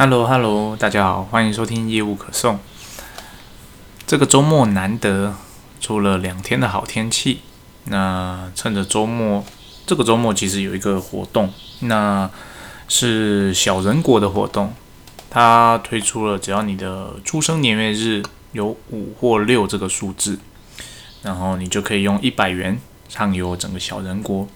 Hello，Hello，大家好，欢迎收听业务可送。这个周末难得出了两天的好天气，那趁着周末，这个周末其实有一个活动，那是小人国的活动，它推出了只要你的出生年月日有五或六这个数字，然后你就可以用一百元畅游整个小人国。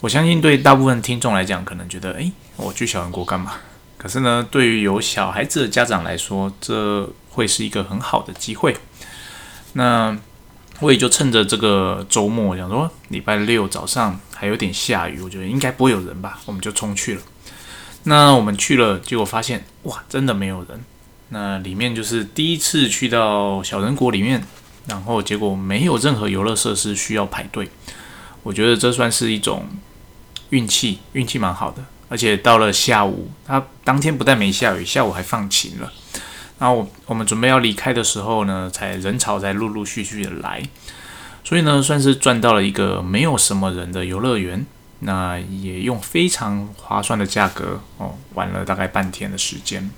我相信对大部分听众来讲，可能觉得，诶，我去小人国干嘛？可是呢，对于有小孩子的家长来说，这会是一个很好的机会。那我也就趁着这个周末，想说礼拜六早上还有点下雨，我觉得应该不会有人吧，我们就冲去了。那我们去了，结果发现哇，真的没有人。那里面就是第一次去到小人国里面，然后结果没有任何游乐设施需要排队。我觉得这算是一种运气，运气蛮好的。而且到了下午，它当天不但没下雨，下午还放晴了。然后我们准备要离开的时候呢，才人潮才陆陆续续的来，所以呢，算是赚到了一个没有什么人的游乐园。那也用非常划算的价格哦，玩了大概半天的时间。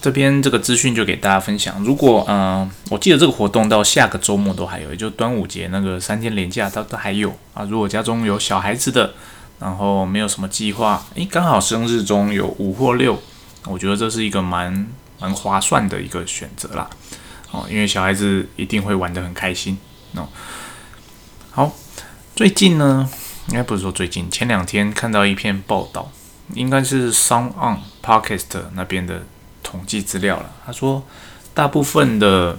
这边这个资讯就给大家分享。如果嗯，我记得这个活动到下个周末都还有，也就端午节那个三天连假，它都还有啊。如果家中有小孩子的，然后没有什么计划，诶，刚好生日中有五或六，我觉得这是一个蛮蛮划算的一个选择啦。哦，因为小孩子一定会玩得很开心哦。好，最近呢，应该不是说最近，前两天看到一篇报道，应该是 Song On Podcast 那边的统计资料了。他说，大部分的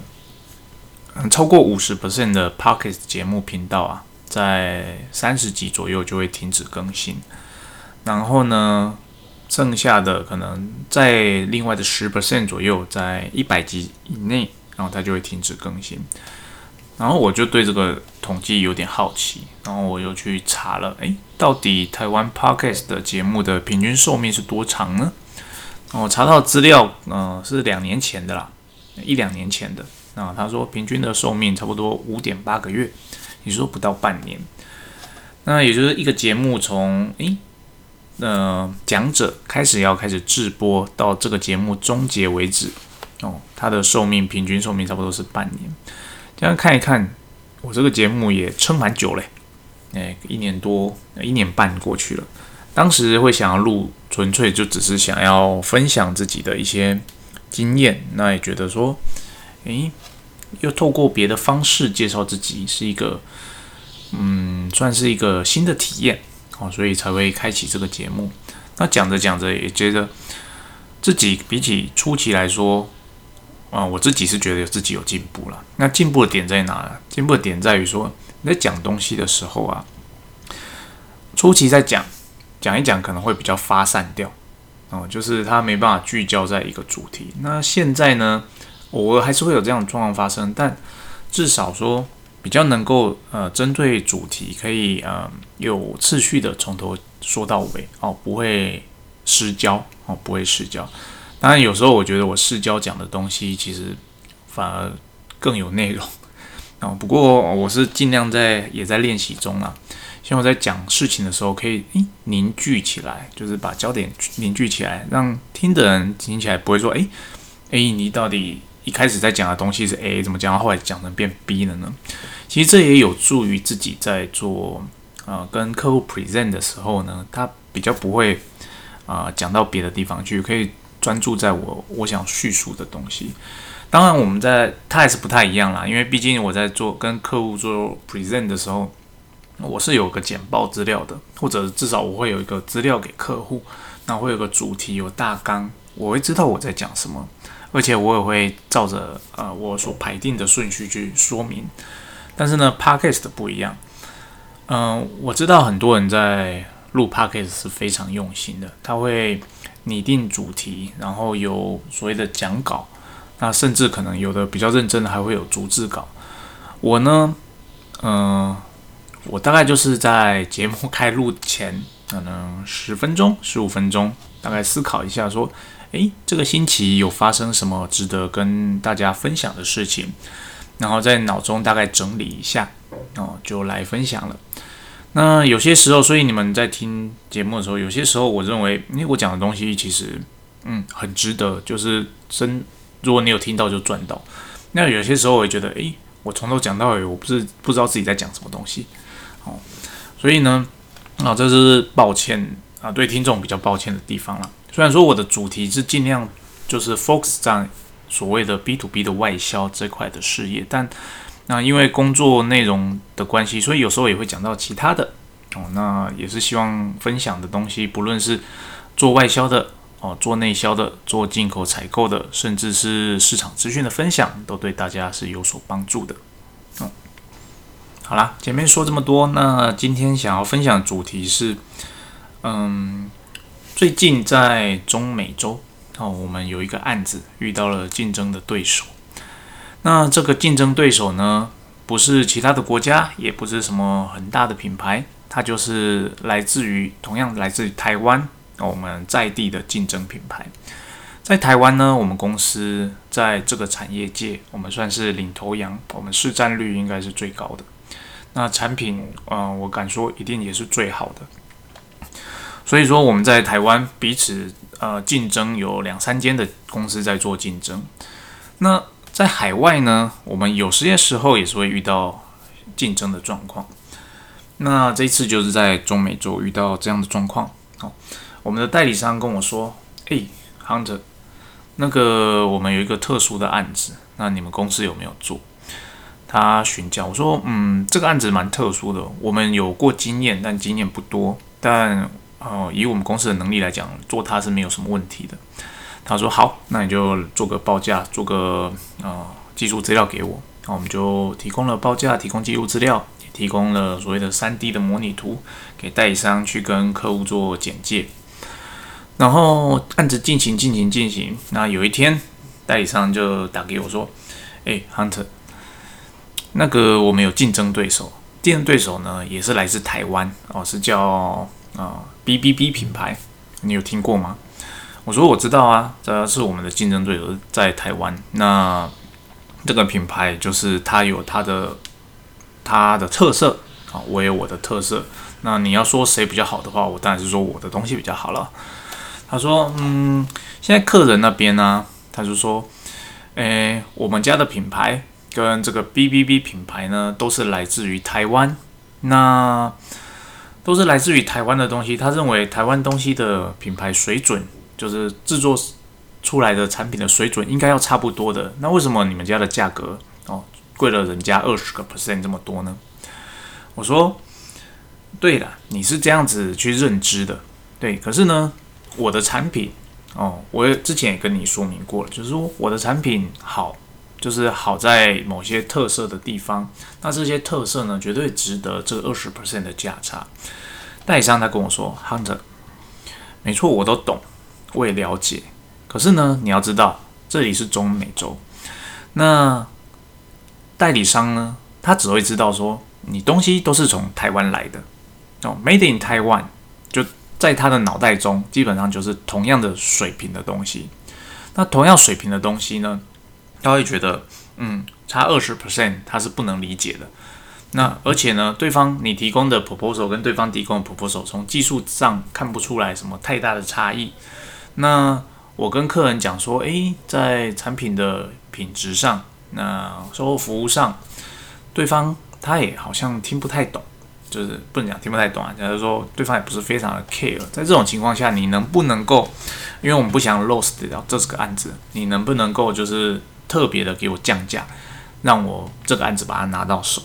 嗯超过五十 percent 的 Podcast 节目频道啊。在三十集左右就会停止更新，然后呢，剩下的可能在另外的十 percent 左右，在一百集以内，然后它就会停止更新。然后我就对这个统计有点好奇，然后我又去查了，诶，到底台湾 podcast 的节目的平均寿命是多长呢？我查到资料，嗯，是两年前的啦，一两年前的。那他说平均的寿命差不多五点八个月。你说不到半年，那也就是一个节目从诶，呃，讲者开始要开始制播到这个节目终结为止，哦，它的寿命平均寿命差不多是半年。这样看一看，我这个节目也撑蛮久嘞，诶，一年多一年半过去了。当时会想要录，纯粹就只是想要分享自己的一些经验，那也觉得说，诶。又透过别的方式介绍自己，是一个，嗯，算是一个新的体验哦，所以才会开启这个节目。那讲着讲着，也觉得自己比起初期来说，啊，我自己是觉得自己有进步了。那进步的点在哪呢？进步的点在于说，你在讲东西的时候啊，初期在讲讲一讲，可能会比较发散掉哦，就是他没办法聚焦在一个主题。那现在呢？偶尔还是会有这样的状况发生，但至少说比较能够呃针对主题，可以呃有次序的从头说到尾哦，不会失焦哦，不会失焦。当然有时候我觉得我失焦讲的东西其实反而更有内容 哦。不过我是尽量在也在练习中啊，希望在讲事情的时候可以诶凝聚起来，就是把焦点凝聚起来，让听的人听起来不会说诶诶你到底。一开始在讲的东西是 A，怎么讲到，后来讲成变 B 了呢？其实这也有助于自己在做呃跟客户 present 的时候呢，他比较不会啊讲到别的地方去，可以专注在我我想叙述的东西。当然，我们在他还是不太一样啦，因为毕竟我在做跟客户做 present 的时候，我是有个简报资料的，或者至少我会有一个资料给客户，那会有个主题有大纲，我会知道我在讲什么。而且我也会照着呃我所排定的顺序去说明，但是呢，podcast 不一样。嗯，我知道很多人在录 podcast 是非常用心的，他会拟定主题，然后有所谓的讲稿，那甚至可能有的比较认真的还会有逐字稿。我呢，嗯，我大概就是在节目开录前可能十分钟、十五分钟，大概思考一下说。诶，这个星期有发生什么值得跟大家分享的事情？然后在脑中大概整理一下，哦，就来分享了。那有些时候，所以你们在听节目的时候，有些时候我认为，因为我讲的东西其实嗯，很值得，就是真，如果你有听到就赚到。那有些时候我也觉得，诶，我从头讲到尾，我不是不知道自己在讲什么东西，哦，所以呢，啊，这是抱歉啊，对听众比较抱歉的地方了。虽然说我的主题是尽量就是 focus 在所谓的 B to B 的外销这块的事业，但那因为工作内容的关系，所以有时候也会讲到其他的哦。那也是希望分享的东西，不论是做外销的哦，做内销的，做进口采购的，甚至是市场资讯的分享，都对大家是有所帮助的。嗯，好啦，前面说这么多，那今天想要分享的主题是，嗯，最近在中美洲哦，我们有一个案子遇到了竞争的对手。那这个竞争对手呢，不是其他的国家，也不是什么很大的品牌，它就是来自于同样来自于台湾，我们在地的竞争品牌。在台湾呢，我们公司在这个产业界，我们算是领头羊，我们市占率应该是最高的。那产品，嗯，我敢说一定也是最好的。所以说，我们在台湾彼此呃竞争，有两三间的公司在做竞争。那在海外呢，我们有些时候也是会遇到竞争的状况。那这次就是在中美洲遇到这样的状况。好，我们的代理商跟我说：“诶 h u n t e r 那个我们有一个特殊的案子，那你们公司有没有做？”他询价我说：“嗯，这个案子蛮特殊的，我们有过经验，但经验不多。但哦，以我们公司的能力来讲，做它是没有什么问题的。”他说好，那你就做个报价，做个呃技术资料给我。那我们就提供了报价，提供技术资料，也提供了所谓的三 D 的模拟图给代理商去跟客户做简介。然后案子进行进行进行，那有一天代理商就打给我说：“哎，Hunter，那个我们有竞争对手，竞争对手呢也是来自台湾哦，是叫啊 BBB 品牌，你有听过吗？”我说我知道啊，这是我们的竞争对手在台湾。那这个品牌就是它有它的它的特色啊，我有我的特色。那你要说谁比较好的话，我当然是说我的东西比较好了。他说，嗯，现在客人那边呢，他就说，诶，我们家的品牌跟这个 B B B 品牌呢，都是来自于台湾，那都是来自于台湾的东西。他认为台湾东西的品牌水准。就是制作出来的产品的水准应该要差不多的，那为什么你们家的价格哦贵了人家二十个 percent 这么多呢？我说，对了，你是这样子去认知的，对。可是呢，我的产品哦，我之前也跟你说明过了，就是说我的产品好，就是好在某些特色的地方，那这些特色呢，绝对值得这二十 percent 的价差。代理商他跟我说，Hunter，没错，我都懂。我也了解，可是呢，你要知道这里是中美洲，那代理商呢，他只会知道说你东西都是从台湾来的哦，Made in Taiwan，就在他的脑袋中基本上就是同样的水平的东西。那同样水平的东西呢，他会觉得嗯，差二十 percent 他是不能理解的。那而且呢，对方你提供的 proposal 跟对方提供的 proposal 从技术上看不出来什么太大的差异。那我跟客人讲说，诶，在产品的品质上，那售后服务上，对方他也好像听不太懂，就是不能讲听不太懂啊，假如说对方也不是非常的 care，在这种情况下，你能不能够，因为我们不想 lose 掉这是个案子，你能不能够就是特别的给我降价，让我这个案子把它拿到手？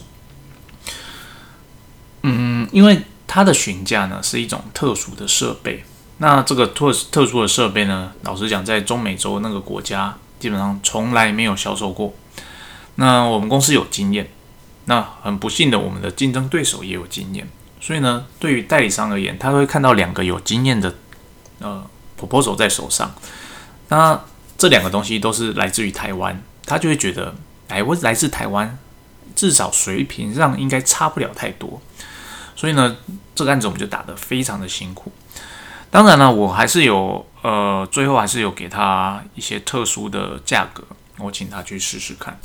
嗯，因为它的询价呢是一种特殊的设备。那这个特特殊的设备呢？老实讲，在中美洲那个国家，基本上从来没有销售过。那我们公司有经验，那很不幸的，我们的竞争对手也有经验。所以呢，对于代理商而言，他会看到两个有经验的呃 proposal 在手上。那这两个东西都是来自于台湾，他就会觉得，哎，我来自台湾，至少水平上应该差不了太多。所以呢，这个案子我们就打得非常的辛苦。当然了，我还是有呃，最后还是有给他一些特殊的价格，我请他去试试看。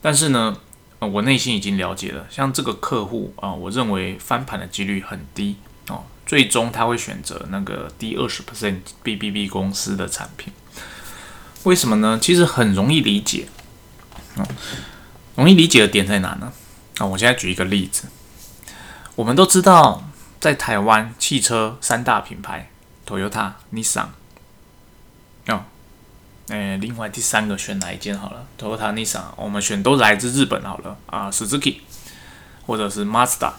但是呢，我内心已经了解了，像这个客户啊，我认为翻盘的几率很低哦，最终他会选择那个低二十 percent B B B 公司的产品。为什么呢？其实很容易理解。嗯，容易理解的点在哪呢？啊，我现在举一个例子。我们都知道，在台湾汽车三大品牌，Toyota、Nissan。哦，诶，另外第三个选哪一间好了？Toyota、Nissan，我们选都来自日本好了啊，Suzuki 或者是 Mazda，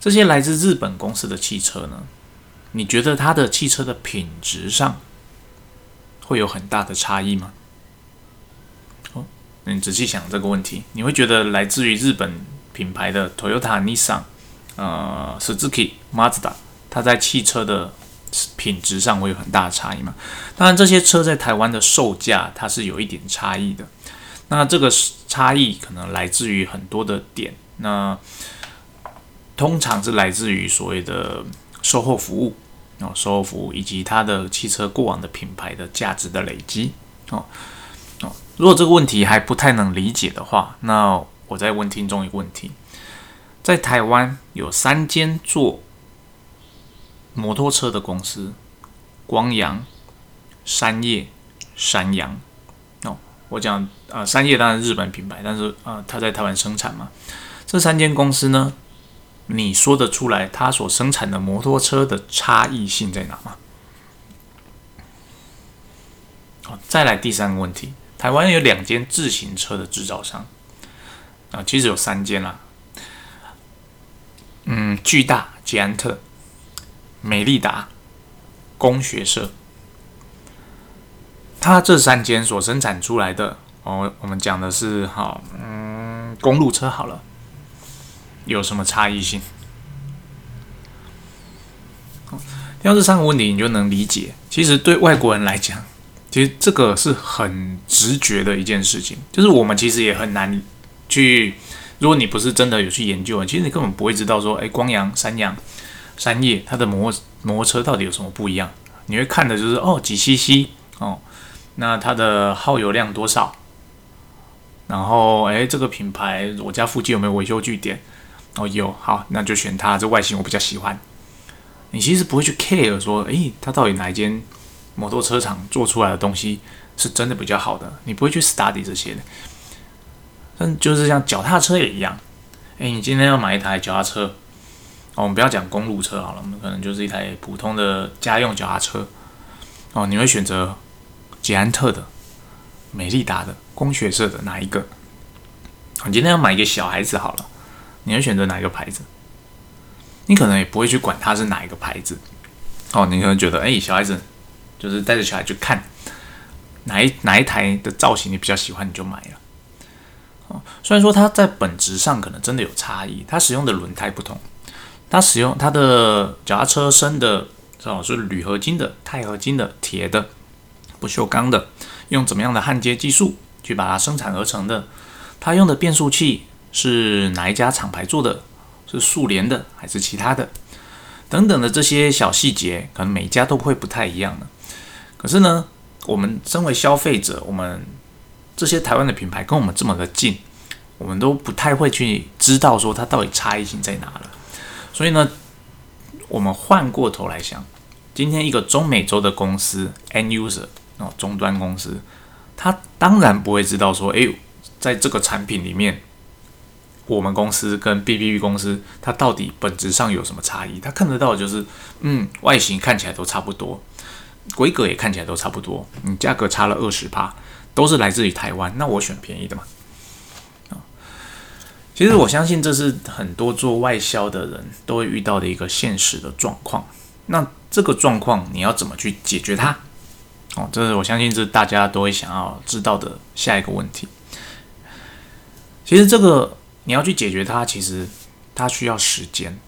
这些来自日本公司的汽车呢？你觉得它的汽车的品质上会有很大的差异吗？哦，你仔细想这个问题，你会觉得来自于日本品牌的 Toyota、Nissan。呃，Suzuki、Mazda，它在汽车的品质上会有很大的差异嘛？当然，这些车在台湾的售价它是有一点差异的。那这个差异可能来自于很多的点，那通常是来自于所谓的售后服务哦，售后服务以及它的汽车过往的品牌的价值的累积哦哦。如果这个问题还不太能理解的话，那我再问听众一个问题。在台湾有三间做摩托车的公司：光阳、山叶、山阳。哦，我讲啊，山叶当然日本品牌，但是啊，它在台湾生产嘛。这三间公司呢，你说得出来它所生产的摩托车的差异性在哪吗？好，再来第三个问题：台湾有两间自行车的制造商啊，其实有三间啦。嗯，巨大、捷安特、美利达、工学社，它这三间所生产出来的哦，我们讲的是哈，嗯，公路车好了，有什么差异性？听到这三个问题，你就能理解。其实对外国人来讲，其实这个是很直觉的一件事情，就是我们其实也很难去。如果你不是真的有去研究，其实你根本不会知道说，哎，光阳、山阳、山叶它的摩摩托车到底有什么不一样？你会看的就是哦，几 CC 哦，那它的耗油量多少？然后，哎，这个品牌我家附近有没有维修据点？哦，有，好，那就选它，这外形我比较喜欢。你其实不会去 care 说，哎，它到底哪一间摩托车厂做出来的东西是真的比较好的？你不会去 study 这些的。但就是像脚踏车也一样，哎，你今天要买一台脚踏车，哦，我们不要讲公路车好了，我们可能就是一台普通的家用脚踏车，哦，你会选择捷安特的、美利达的、工学社的哪一个？你今天要买一个小孩子好了，你会选择哪一个牌子？你可能也不会去管它是哪一个牌子，哦，你可能觉得，哎，小孩子就是带着小孩去看哪一哪一台的造型你比较喜欢，你就买了。虽然说它在本质上可能真的有差异，它使用的轮胎不同，它使用它的脚踏车身的哦是铝合金的、钛合金的、铁的、不锈钢的，用怎么样的焊接技术去把它生产而成的？它用的变速器是哪一家厂牌做的？是速联的还是其他的？等等的这些小细节，可能每家都会不太一样的。可是呢，我们身为消费者，我们这些台湾的品牌跟我们这么的近，我们都不太会去知道说它到底差异性在哪了。所以呢，我们换过头来想，今天一个中美洲的公司 end user 哦，终端公司，他当然不会知道说，诶，在这个产品里面，我们公司跟 B B B 公司它到底本质上有什么差异？他看得到就是，嗯，外形看起来都差不多，规格也看起来都差不多，你价格差了二十趴。都是来自于台湾，那我选便宜的嘛。啊，其实我相信这是很多做外销的人都会遇到的一个现实的状况。那这个状况你要怎么去解决它？哦，这是我相信这大家都会想要知道的下一个问题。其实这个你要去解决它，其实它需要时间，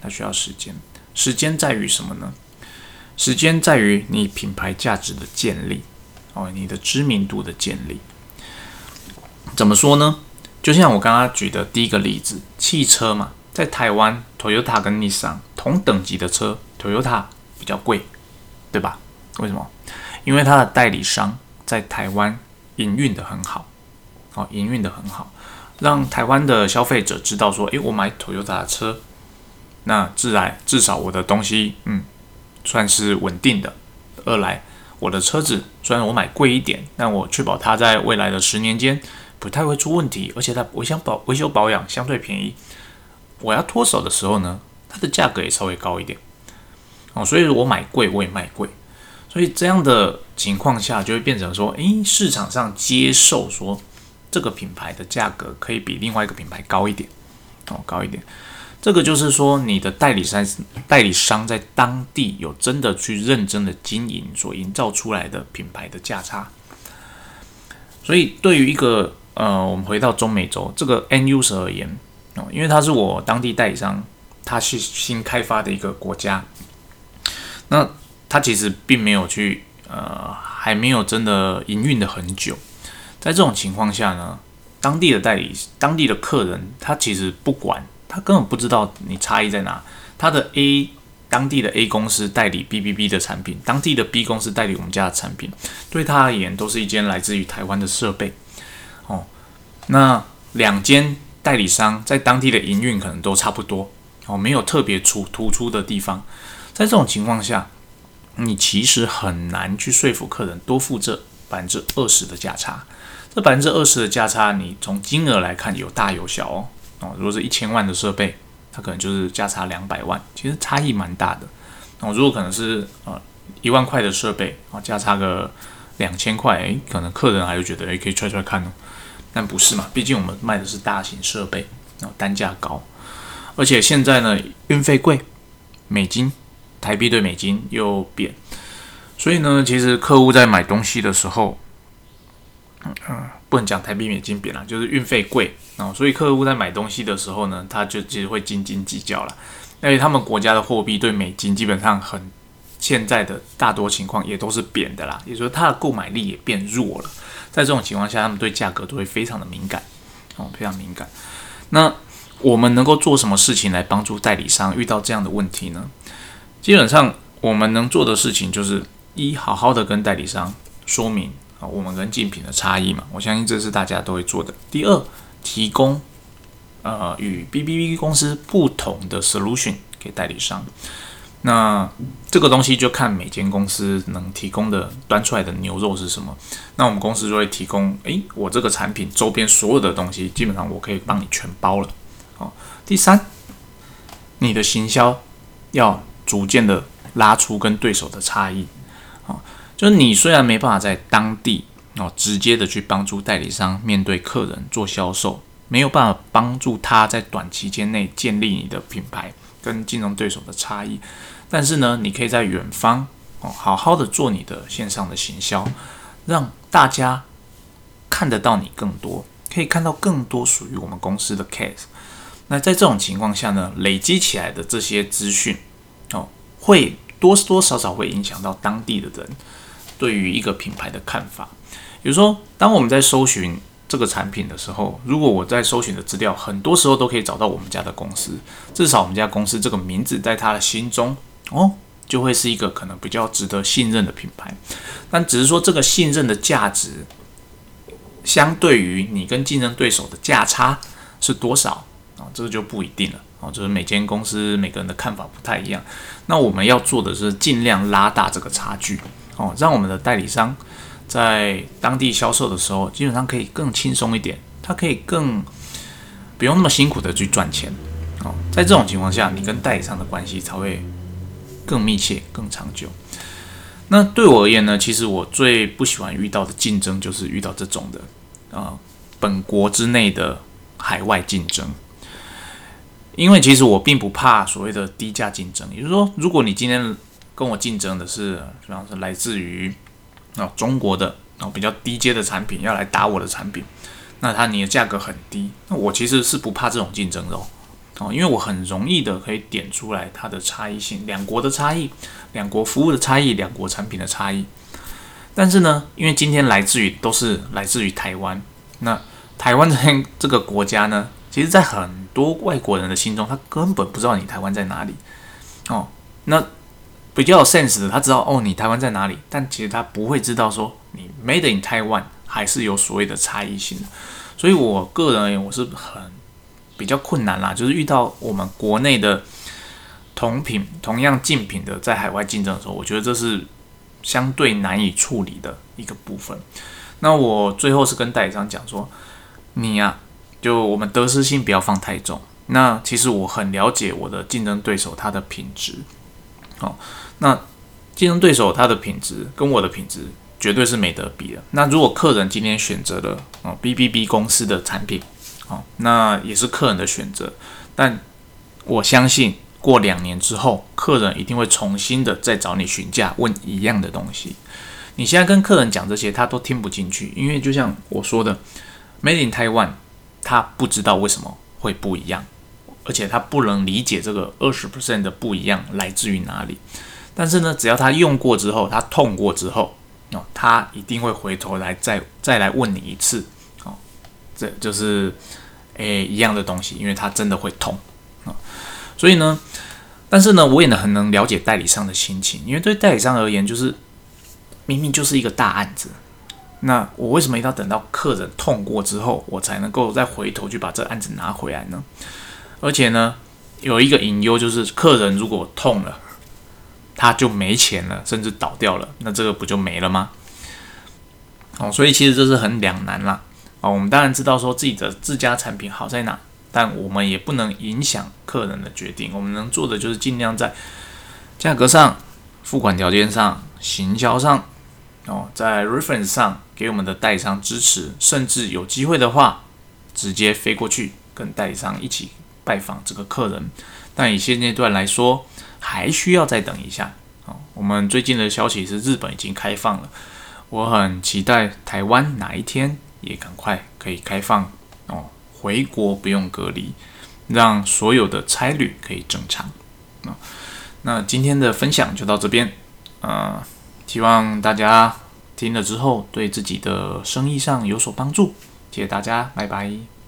它需要时间。时间在于什么呢？时间在于你品牌价值的建立。哦，你的知名度的建立怎么说呢？就像我刚刚举的第一个例子，汽车嘛，在台湾，Toyota 跟 Nissan 同等级的车，Toyota 比较贵，对吧？为什么？因为它的代理商在台湾营运的很好，哦，营运的很好，让台湾的消费者知道说，诶，我买 Toyota 的车那自然至少我的东西，嗯，算是稳定的。二来，我的车子虽然我买贵一点，但我确保它在未来的十年间不太会出问题，而且它维修保维修保养相对便宜。我要脱手的时候呢，它的价格也稍微高一点。哦，所以我买贵我也卖贵，所以这样的情况下就会变成说，诶，市场上接受说这个品牌的价格可以比另外一个品牌高一点，哦，高一点。这个就是说，你的代理商代理商在当地有真的去认真的经营所营造出来的品牌的价差。所以，对于一个呃，我们回到中美洲这个 NUS 而言哦，因为它是我当地代理商，它是新开发的一个国家，那它其实并没有去呃，还没有真的营运的很久。在这种情况下呢，当地的代理、当地的客人，他其实不管。他根本不知道你差异在哪。他的 A 当地的 A 公司代理 B B B 的产品，当地的 B 公司代理我们家的产品，对他而言都是一间来自于台湾的设备。哦，那两间代理商在当地的营运可能都差不多，哦，没有特别出突出的地方。在这种情况下，你其实很难去说服客人多付这百分之二十的价差。这百分之二十的价差，你从金额来看有大有小哦。哦，如果是一千万的设备，它可能就是价差两百万，其实差异蛮大的。哦，如果可能是呃一万块的设备，啊，价差个两千块，诶，可能客人还会觉得诶，可以揣揣看哦。但不是嘛，毕竟我们卖的是大型设备，然后单价高，而且现在呢运费贵，美金台币对美金又贬，所以呢，其实客户在买东西的时候，嗯。不能讲台币美金贬了，就是运费贵啊，所以客户在买东西的时候呢，他就其实会斤斤计较了。因为他们国家的货币对美金基本上很，现在的大多情况也都是贬的啦，也就是说它的购买力也变弱了。在这种情况下，他们对价格都会非常的敏感哦，非常敏感。那我们能够做什么事情来帮助代理商遇到这样的问题呢？基本上我们能做的事情就是一好好的跟代理商说明。我们跟竞品的差异嘛，我相信这是大家都会做的。第二，提供呃与 B B B 公司不同的 solution 给代理商。那这个东西就看每间公司能提供的端出来的牛肉是什么。那我们公司就会提供，诶，我这个产品周边所有的东西，基本上我可以帮你全包了。好，第三，你的行销要逐渐的拉出跟对手的差异。好。就你虽然没办法在当地哦直接的去帮助代理商面对客人做销售，没有办法帮助他在短期间内建立你的品牌跟竞争对手的差异，但是呢，你可以在远方哦好好的做你的线上的行销，让大家看得到你更多，可以看到更多属于我们公司的 case。那在这种情况下呢，累积起来的这些资讯哦，会多多少少会影响到当地的人。对于一个品牌的看法，比如说，当我们在搜寻这个产品的时候，如果我在搜寻的资料，很多时候都可以找到我们家的公司，至少我们家公司这个名字在他的心中哦，就会是一个可能比较值得信任的品牌。但只是说这个信任的价值，相对于你跟竞争对手的价差是多少啊？这个就不一定了啊，就是每间公司每个人的看法不太一样。那我们要做的是尽量拉大这个差距。哦，让我们的代理商在当地销售的时候，基本上可以更轻松一点，他可以更不用那么辛苦的去赚钱。哦，在这种情况下，你跟代理商的关系才会更密切、更长久。那对我而言呢，其实我最不喜欢遇到的竞争就是遇到这种的啊，本国之内的海外竞争。因为其实我并不怕所谓的低价竞争，也就是说，如果你今天跟我竞争的是，主要是来自于啊中国的啊比较低阶的产品要来打我的产品，那它你的价格很低，那我其实是不怕这种竞争的哦，因为我很容易的可以点出来它的差异性，两国的差异，两国服务的差异，两国产品的差异。但是呢，因为今天来自于都是来自于台湾，那台湾这这个国家呢，其实在很多外国人的心中，他根本不知道你台湾在哪里哦，那。比较有 sense 的，他知道哦，你台湾在哪里，但其实他不会知道说你 Made in Taiwan 还是有所谓的差异性的。所以我个人而言，我是很比较困难啦，就是遇到我们国内的同品同样竞品的在海外竞争的时候，我觉得这是相对难以处理的一个部分。那我最后是跟代理商讲说，你呀，就我们得失心不要放太重。那其实我很了解我的竞争对手他的品质，好，那竞争对手他的品质跟我的品质绝对是没得比的。那如果客人今天选择了哦 B B B 公司的产品，哦，那也是客人的选择，但我相信过两年之后，客人一定会重新的再找你询价，问一样的东西。你现在跟客人讲这些，他都听不进去，因为就像我说的，Made in Taiwan，他不知道为什么会不一样。而且他不能理解这个二十 percent 的不一样来自于哪里，但是呢，只要他用过之后，他痛过之后，哦，他一定会回头来再再来问你一次，哦，这就是诶一样的东西，因为他真的会痛啊，所以呢，但是呢，我也能很能了解代理商的心情，因为对代理商而言，就是明明就是一个大案子，那我为什么一定要等到客人痛过之后，我才能够再回头去把这案子拿回来呢？而且呢，有一个隐忧就是，客人如果痛了，他就没钱了，甚至倒掉了，那这个不就没了吗？哦，所以其实这是很两难啦。哦，我们当然知道说自己的自家产品好在哪，但我们也不能影响客人的决定。我们能做的就是尽量在价格上、付款条件上、行销上，哦，在 reference 上给我们的代理商支持，甚至有机会的话，直接飞过去跟代理商一起。拜访这个客人，但以现阶段来说，还需要再等一下。哦，我们最近的消息是日本已经开放了，我很期待台湾哪一天也赶快可以开放哦，回国不用隔离，让所有的差旅可以正常。啊，那今天的分享就到这边，呃，希望大家听了之后对自己的生意上有所帮助。谢谢大家，拜拜。